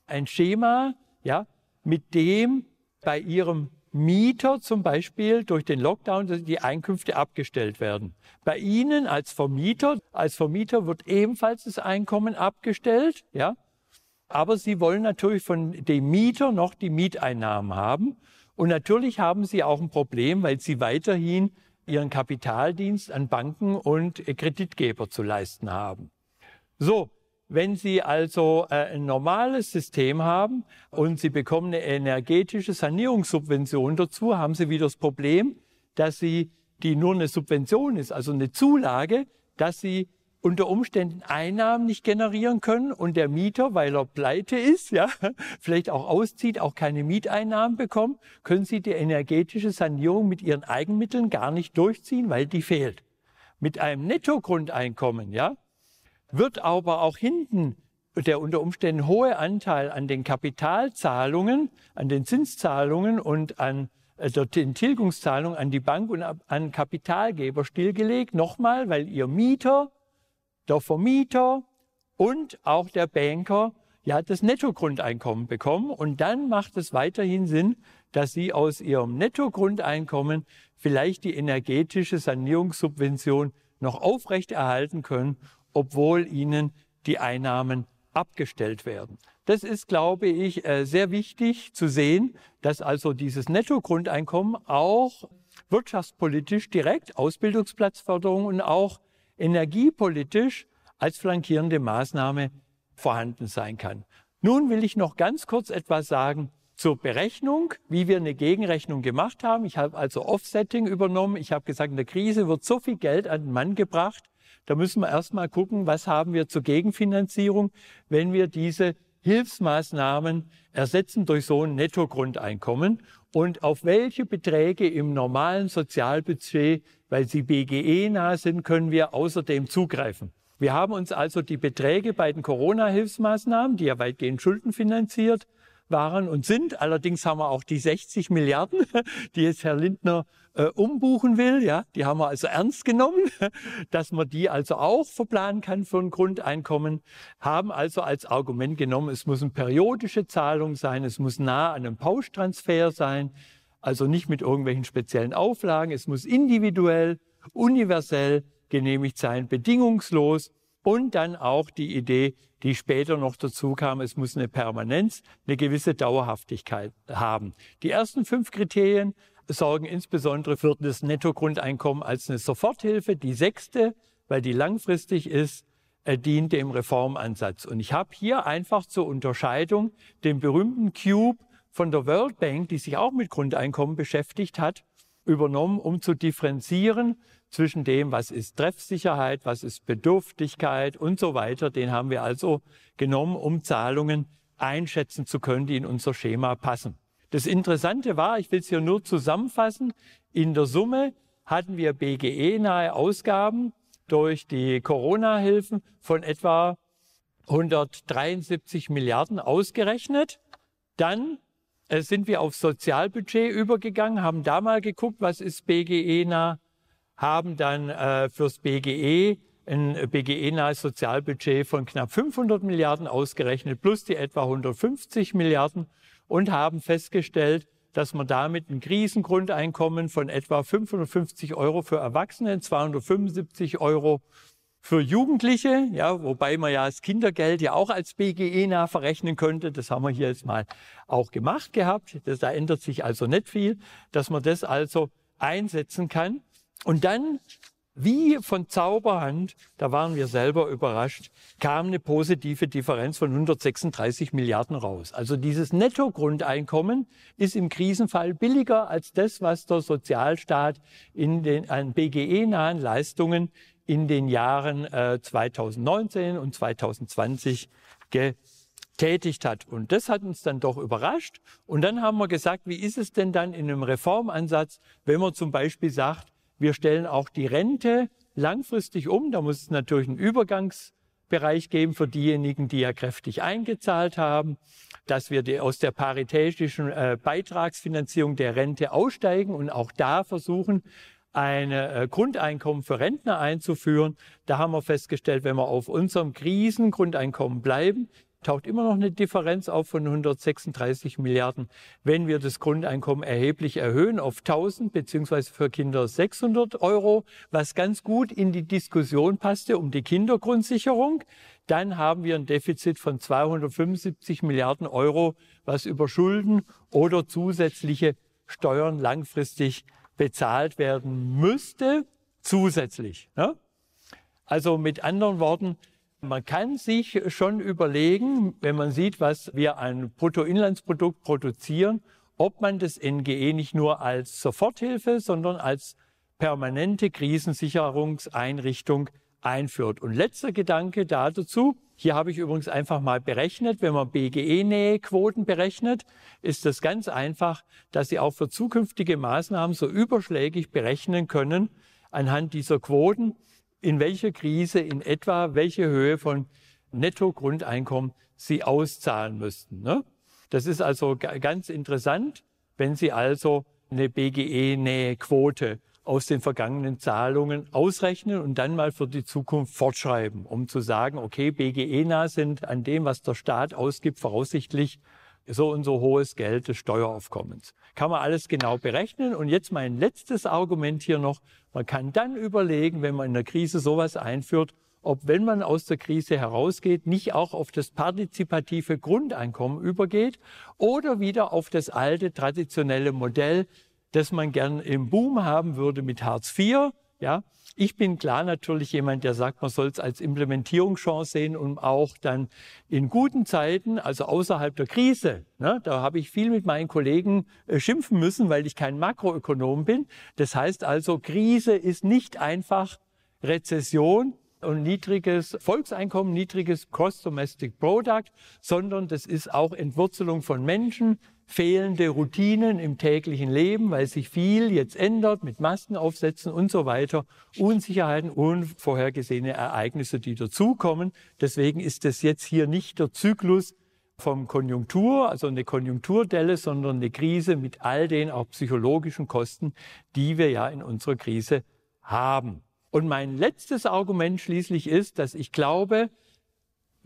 ein Schema, ja, mit dem bei Ihrem Mieter zum Beispiel durch den Lockdown die Einkünfte abgestellt werden. Bei Ihnen als Vermieter, als Vermieter wird ebenfalls das Einkommen abgestellt, ja. Aber Sie wollen natürlich von dem Mieter noch die Mieteinnahmen haben. Und natürlich haben Sie auch ein Problem, weil Sie weiterhin Ihren Kapitaldienst an Banken und Kreditgeber zu leisten haben. So, wenn Sie also äh, ein normales System haben und Sie bekommen eine energetische Sanierungssubvention dazu, haben Sie wieder das Problem, dass Sie, die nur eine Subvention ist, also eine Zulage, dass Sie unter Umständen Einnahmen nicht generieren können und der Mieter, weil er pleite ist, ja, vielleicht auch auszieht, auch keine Mieteinnahmen bekommt, können Sie die energetische Sanierung mit Ihren Eigenmitteln gar nicht durchziehen, weil die fehlt. Mit einem Nettogrundeinkommen, ja, wird aber auch hinten der unter Umständen hohe Anteil an den Kapitalzahlungen, an den Zinszahlungen und an äh, den Tilgungszahlungen an die Bank und an Kapitalgeber stillgelegt. Nochmal, weil ihr Mieter, der Vermieter und auch der Banker ja das Nettogrundeinkommen bekommen. Und dann macht es weiterhin Sinn, dass sie aus ihrem Nettogrundeinkommen vielleicht die energetische Sanierungssubvention noch aufrechterhalten können obwohl ihnen die Einnahmen abgestellt werden. Das ist, glaube ich, äh, sehr wichtig zu sehen, dass also dieses Nettogrundeinkommen auch wirtschaftspolitisch direkt Ausbildungsplatzförderung und auch energiepolitisch als flankierende Maßnahme vorhanden sein kann. Nun will ich noch ganz kurz etwas sagen zur Berechnung, wie wir eine Gegenrechnung gemacht haben. Ich habe also Offsetting übernommen. Ich habe gesagt, in der Krise wird so viel Geld an den Mann gebracht, da müssen wir erstmal gucken, was haben wir zur Gegenfinanzierung, wenn wir diese Hilfsmaßnahmen ersetzen durch so ein Nettogrundeinkommen und auf welche Beträge im normalen Sozialbudget, weil sie BGE-nah sind, können wir außerdem zugreifen. Wir haben uns also die Beträge bei den Corona-Hilfsmaßnahmen, die ja weitgehend schuldenfinanziert waren und sind. Allerdings haben wir auch die 60 Milliarden, die jetzt Herr Lindner äh, umbuchen will. Ja, die haben wir also ernst genommen, dass man die also auch verplanen kann für ein Grundeinkommen. Haben also als Argument genommen, es muss eine periodische Zahlung sein, es muss nah an einem Pauschtransfer sein, also nicht mit irgendwelchen speziellen Auflagen. Es muss individuell, universell genehmigt sein, bedingungslos und dann auch die Idee, die später noch dazu kam, es muss eine Permanenz, eine gewisse Dauerhaftigkeit haben. Die ersten fünf Kriterien sorgen insbesondere für das Nettogrundeinkommen als eine Soforthilfe. Die sechste, weil die langfristig ist, äh, dient dem Reformansatz. Und ich habe hier einfach zur Unterscheidung den berühmten Cube von der World Bank, die sich auch mit Grundeinkommen beschäftigt hat, übernommen, um zu differenzieren zwischen dem, was ist Treffsicherheit, was ist Bedürftigkeit und so weiter. Den haben wir also genommen, um Zahlungen einschätzen zu können, die in unser Schema passen. Das Interessante war, ich will es hier nur zusammenfassen, in der Summe hatten wir BGE-nahe Ausgaben durch die Corona-Hilfen von etwa 173 Milliarden ausgerechnet. Dann äh, sind wir aufs Sozialbudget übergegangen, haben da mal geguckt, was ist BGE-nah, haben dann äh, fürs BGE ein BGE-nahes Sozialbudget von knapp 500 Milliarden ausgerechnet, plus die etwa 150 Milliarden und haben festgestellt, dass man damit ein Krisengrundeinkommen von etwa 550 Euro für Erwachsene, 275 Euro für Jugendliche, ja, wobei man ja das Kindergeld ja auch als BGE nah verrechnen könnte. Das haben wir hier jetzt mal auch gemacht gehabt. Das, da ändert sich also nicht viel, dass man das also einsetzen kann. Und dann wie von Zauberhand, da waren wir selber überrascht, kam eine positive Differenz von 136 Milliarden raus. Also dieses Nettogrundeinkommen ist im Krisenfall billiger als das, was der Sozialstaat in den an BGE-nahen Leistungen in den Jahren äh, 2019 und 2020 getätigt hat. Und das hat uns dann doch überrascht. Und dann haben wir gesagt, wie ist es denn dann in einem Reformansatz, wenn man zum Beispiel sagt, wir stellen auch die Rente langfristig um. Da muss es natürlich einen Übergangsbereich geben für diejenigen, die ja kräftig eingezahlt haben, dass wir die, aus der paritätischen äh, Beitragsfinanzierung der Rente aussteigen und auch da versuchen, ein äh, Grundeinkommen für Rentner einzuführen. Da haben wir festgestellt, wenn wir auf unserem Krisengrundeinkommen bleiben, taucht immer noch eine Differenz auf von 136 Milliarden. Wenn wir das Grundeinkommen erheblich erhöhen auf 1000 beziehungsweise für Kinder 600 Euro, was ganz gut in die Diskussion passte um die Kindergrundsicherung, dann haben wir ein Defizit von 275 Milliarden Euro, was über Schulden oder zusätzliche Steuern langfristig bezahlt werden müsste, zusätzlich. Ne? Also mit anderen Worten, man kann sich schon überlegen, wenn man sieht, was wir an Bruttoinlandsprodukt produzieren, ob man das NGE nicht nur als Soforthilfe, sondern als permanente Krisensicherungseinrichtung einführt. Und letzter Gedanke dazu, hier habe ich übrigens einfach mal berechnet, wenn man BGE-Nähequoten berechnet, ist das ganz einfach, dass Sie auch für zukünftige Maßnahmen so überschlägig berechnen können anhand dieser Quoten, in welcher Krise in etwa welche Höhe von Netto-Grundeinkommen Sie auszahlen müssten. Ne? Das ist also ganz interessant, wenn Sie also eine BGE-Nähe-Quote aus den vergangenen Zahlungen ausrechnen und dann mal für die Zukunft fortschreiben, um zu sagen, okay, BGE-nah sind an dem, was der Staat ausgibt, voraussichtlich so und so hohes Geld des Steueraufkommens. Kann man alles genau berechnen. Und jetzt mein letztes Argument hier noch. Man kann dann überlegen, wenn man in der Krise sowas einführt, ob, wenn man aus der Krise herausgeht, nicht auch auf das partizipative Grundeinkommen übergeht oder wieder auf das alte traditionelle Modell, das man gern im Boom haben würde mit Hartz IV. Ja, ich bin klar natürlich jemand, der sagt, man soll es als Implementierungschance sehen, um auch dann in guten Zeiten, also außerhalb der Krise, ne, da habe ich viel mit meinen Kollegen äh, schimpfen müssen, weil ich kein Makroökonom bin. Das heißt also, Krise ist nicht einfach Rezession, und niedriges Volkseinkommen, niedriges Cross Domestic Product, sondern das ist auch Entwurzelung von Menschen, fehlende Routinen im täglichen Leben, weil sich viel jetzt ändert mit Masken aufsetzen und so weiter, Unsicherheiten, unvorhergesehene Ereignisse, die dazukommen. Deswegen ist es jetzt hier nicht der Zyklus vom Konjunktur, also eine Konjunkturdelle, sondern eine Krise mit all den auch psychologischen Kosten, die wir ja in unserer Krise haben. Und mein letztes Argument schließlich ist, dass ich glaube,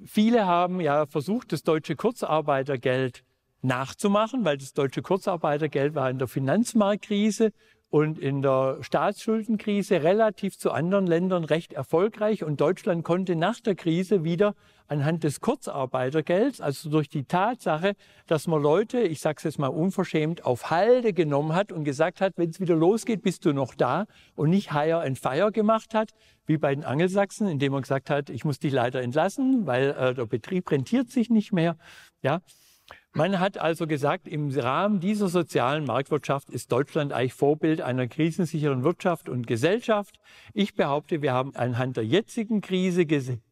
viele haben ja versucht, das deutsche Kurzarbeitergeld nachzumachen, weil das deutsche Kurzarbeitergeld war in der Finanzmarktkrise und in der Staatsschuldenkrise relativ zu anderen Ländern recht erfolgreich. Und Deutschland konnte nach der Krise wieder anhand des Kurzarbeitergelds, also durch die Tatsache, dass man Leute, ich sage es jetzt mal unverschämt, auf Halde genommen hat und gesagt hat, wenn es wieder losgeht, bist du noch da und nicht Hire and Fire gemacht hat, wie bei den Angelsachsen, indem man gesagt hat, ich muss dich leider entlassen, weil äh, der Betrieb rentiert sich nicht mehr. Ja, man hat also gesagt, im Rahmen dieser sozialen Marktwirtschaft ist Deutschland eigentlich Vorbild einer krisensicheren Wirtschaft und Gesellschaft. Ich behaupte, wir haben anhand der jetzigen Krise gesehen,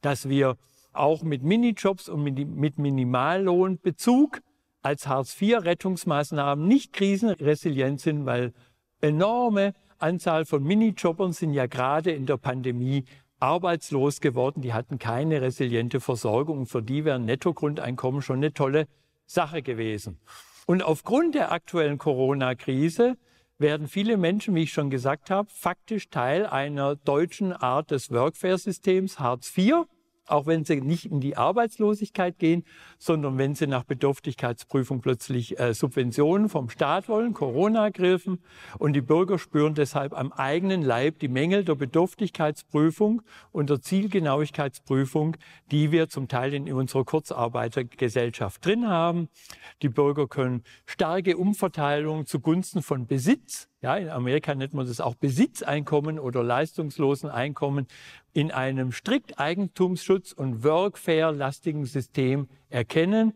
dass wir auch mit Minijobs und mit Minimallohnbezug als Hartz-IV-Rettungsmaßnahmen nicht krisenresilient sind, weil enorme Anzahl von Minijobbern sind ja gerade in der Pandemie arbeitslos geworden. Die hatten keine resiliente Versorgung. Für die wäre ein Nettogrundeinkommen schon eine tolle Sache gewesen. Und aufgrund der aktuellen Corona-Krise werden viele Menschen, wie ich schon gesagt habe, faktisch Teil einer deutschen Art des Workfare-Systems Hartz IV auch wenn sie nicht in die Arbeitslosigkeit gehen, sondern wenn sie nach Bedürftigkeitsprüfung plötzlich äh, Subventionen vom Staat wollen, Corona griffen und die Bürger spüren deshalb am eigenen Leib die Mängel der Bedürftigkeitsprüfung und der Zielgenauigkeitsprüfung, die wir zum Teil in unserer Kurzarbeitergesellschaft drin haben. Die Bürger können starke Umverteilung zugunsten von Besitz ja, in Amerika nennt man das auch Besitzeinkommen oder leistungslosen Einkommen in einem strikt Eigentumsschutz und Workfare-lastigen System erkennen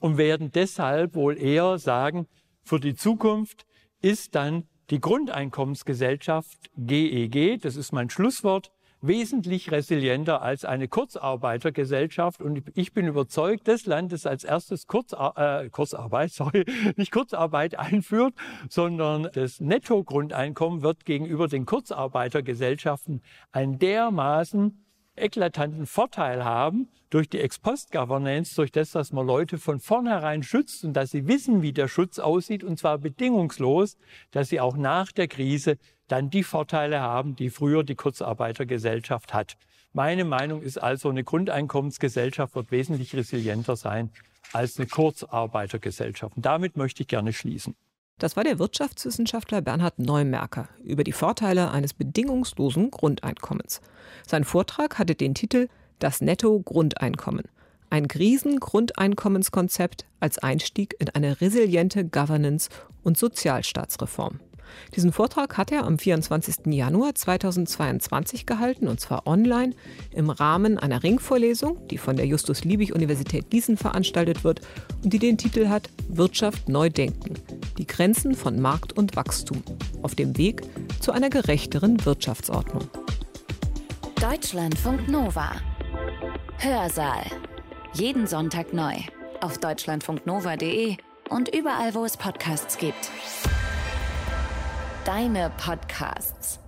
und werden deshalb wohl eher sagen, für die Zukunft ist dann die Grundeinkommensgesellschaft GEG, e das ist mein Schlusswort, wesentlich resilienter als eine Kurzarbeitergesellschaft. Und ich bin überzeugt, das Land, das als erstes Kurzar äh, Kurzarbeit, sorry, nicht Kurzarbeit einführt, sondern das Nettogrundeinkommen wird gegenüber den Kurzarbeitergesellschaften ein dermaßen eklatanten Vorteil haben durch die Ex-Post-Governance, durch das, dass man Leute von vornherein schützt und dass sie wissen, wie der Schutz aussieht und zwar bedingungslos, dass sie auch nach der Krise dann die Vorteile haben, die früher die Kurzarbeitergesellschaft hat. Meine Meinung ist also, eine Grundeinkommensgesellschaft wird wesentlich resilienter sein als eine Kurzarbeitergesellschaft. Und damit möchte ich gerne schließen. Das war der Wirtschaftswissenschaftler Bernhard Neumerker über die Vorteile eines bedingungslosen Grundeinkommens. Sein Vortrag hatte den Titel Das Netto-Grundeinkommen. Ein Krisengrundeinkommenskonzept als Einstieg in eine resiliente Governance- und Sozialstaatsreform. Diesen Vortrag hat er am 24. Januar 2022 gehalten, und zwar online im Rahmen einer Ringvorlesung, die von der Justus-Liebig-Universität Gießen veranstaltet wird und die den Titel hat Wirtschaft neu denken. Die Grenzen von Markt und Wachstum auf dem Weg zu einer gerechteren Wirtschaftsordnung. Deutschlandfunk Nova. Hörsaal. Jeden Sonntag neu auf deutschlandfunknova.de und überall, wo es Podcasts gibt. Deine Podcasts.